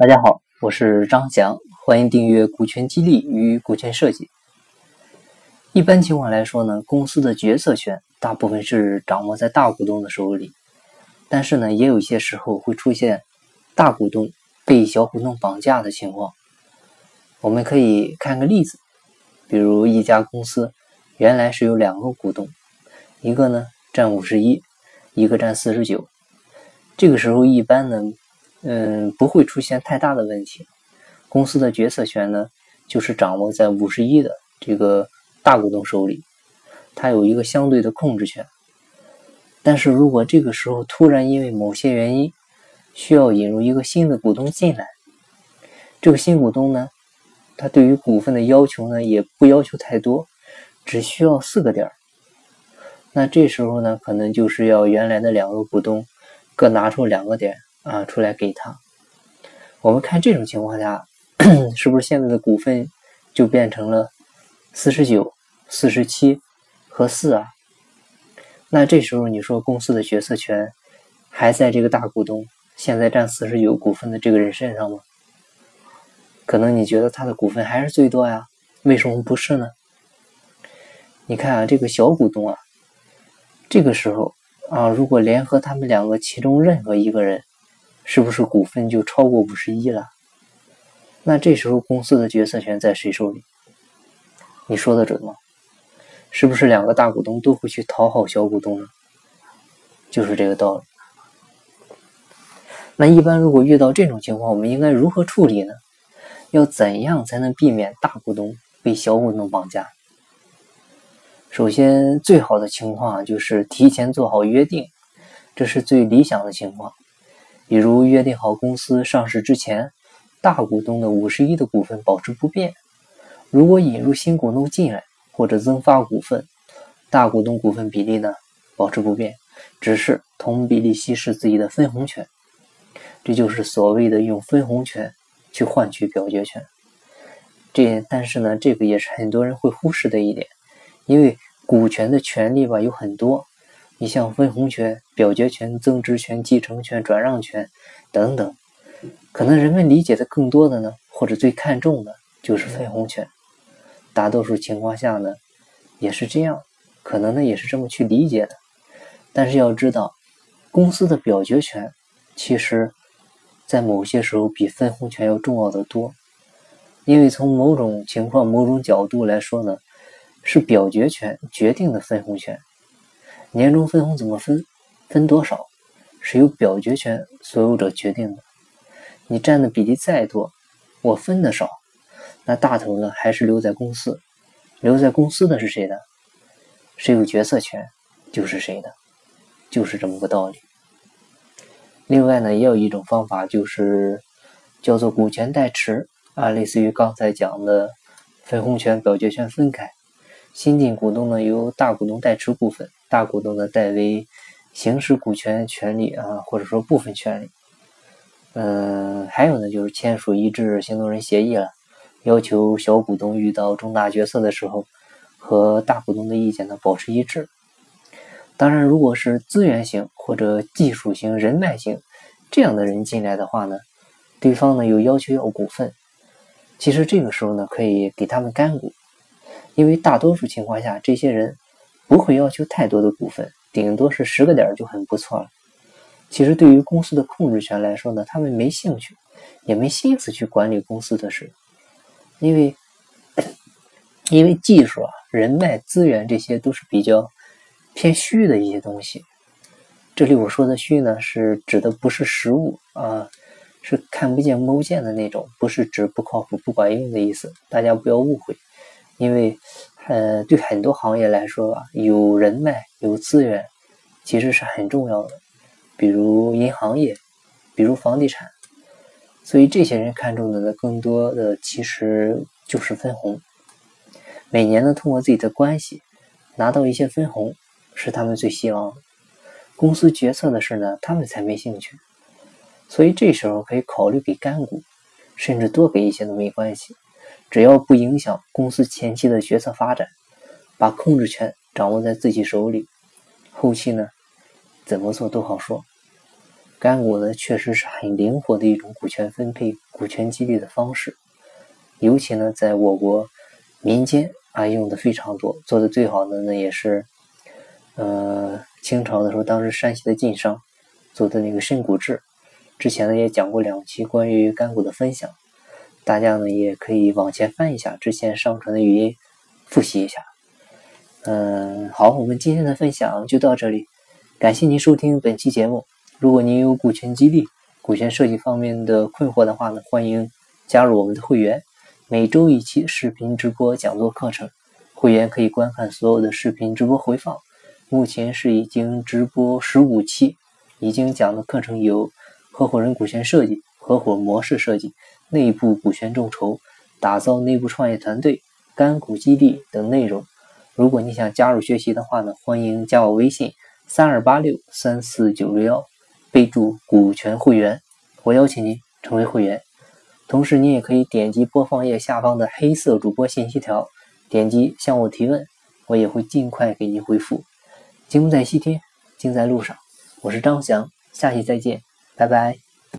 大家好，我是张翔，欢迎订阅股权激励与股权设计。一般情况来说呢，公司的决策权大部分是掌握在大股东的手里，但是呢，也有一些时候会出现大股东被小股东绑架的情况。我们可以看个例子，比如一家公司原来是有两个股东，一个呢占五十一，一个占四十九，这个时候一般呢。嗯，不会出现太大的问题。公司的决策权呢，就是掌握在五十一的这个大股东手里，他有一个相对的控制权。但是如果这个时候突然因为某些原因需要引入一个新的股东进来，这个新股东呢，他对于股份的要求呢也不要求太多，只需要四个点那这时候呢，可能就是要原来的两个股东各拿出两个点。啊，出来给他。我们看这种情况下，是不是现在的股份就变成了四十九、四十七和四啊？那这时候你说公司的决策权还在这个大股东现在占四十九股份的这个人身上吗？可能你觉得他的股份还是最多呀？为什么不是呢？你看啊，这个小股东啊，这个时候啊，如果联合他们两个其中任何一个人。是不是股份就超过五十一了？那这时候公司的决策权在谁手里？你说的准吗？是不是两个大股东都会去讨好小股东呢？就是这个道理。那一般如果遇到这种情况，我们应该如何处理呢？要怎样才能避免大股东被小股东绑架？首先，最好的情况就是提前做好约定，这是最理想的情况。比如约定好公司上市之前，大股东的五十一的股份保持不变。如果引入新股东进来或者增发股份，大股东股份比例呢保持不变，只是同比例稀释自己的分红权。这就是所谓的用分红权去换取表决权。这但是呢，这个也是很多人会忽视的一点，因为股权的权利吧有很多。你像分红权、表决权、增值权、继承权、转让权等等，可能人们理解的更多的呢，或者最看重的就是分红权。大多数情况下呢，也是这样，可能呢也是这么去理解的。但是要知道，公司的表决权其实，在某些时候比分红权要重要的多，因为从某种情况、某种角度来说呢，是表决权决定的分红权。年终分红怎么分？分多少是由表决权所有者决定的。你占的比例再多，我分的少，那大头呢还是留在公司。留在公司的是谁的？谁有决策权就是谁的，就是这么个道理。另外呢，也有一种方法，就是叫做股权代持啊，类似于刚才讲的分红权、表决权分开。新进股东呢，由大股东代持股份，大股东的代为行使股权权利啊，或者说部分权利。嗯，还有呢，就是签署一致行动人协议了，要求小股东遇到重大决策的时候，和大股东的意见呢保持一致。当然，如果是资源型或者技术型、人脉型这样的人进来的话呢，对方呢又要求要股份，其实这个时候呢，可以给他们干股。因为大多数情况下，这些人不会要求太多的股份，顶多是十个点就很不错了。其实对于公司的控制权来说呢，他们没兴趣，也没心思去管理公司的事，因为因为技术啊、人脉、资源这些都是比较偏虚的一些东西。这里我说的虚呢，是指的不是实物啊，是看不见摸不见的那种，不是指不靠谱、不管用的意思，大家不要误会。因为，呃，对很多行业来说吧，有人脉、有资源，其实是很重要的。比如银行业，比如房地产，所以这些人看中的呢，更多的其实就是分红。每年呢，通过自己的关系拿到一些分红，是他们最希望的。公司决策的事呢，他们才没兴趣。所以这时候可以考虑给干股，甚至多给一些都没关系。只要不影响公司前期的决策发展，把控制权掌握在自己手里，后期呢怎么做都好说。干股呢确实是很灵活的一种股权分配。股权激励的方式，尤其呢，在我国民间啊用的非常多，做的最好的呢也是，呃，清朝的时候，当时山西的晋商做的那个深股制，之前呢也讲过两期关于干股的分享，大家呢也可以往前翻一下之前上传的语音，复习一下。嗯，好，我们今天的分享就到这里，感谢您收听本期节目。如果您有股权激励、股权设计方面的困惑的话呢，欢迎加入我们的会员，每周一期视频直播讲座课程，会员可以观看所有的视频直播回放。目前是已经直播十五期，已经讲的课程有合伙人股权设计、合伙模式设计、内部股权众筹、打造内部创业团队、干股基地等内容。如果你想加入学习的话呢，欢迎加我微信三二八六三四九六幺。备注股权会员，我邀请您成为会员。同时，您也可以点击播放页下方的黑色主播信息条，点击向我提问，我也会尽快给您回复。节目在西天，精在路上。我是张翔，下期再见，拜拜。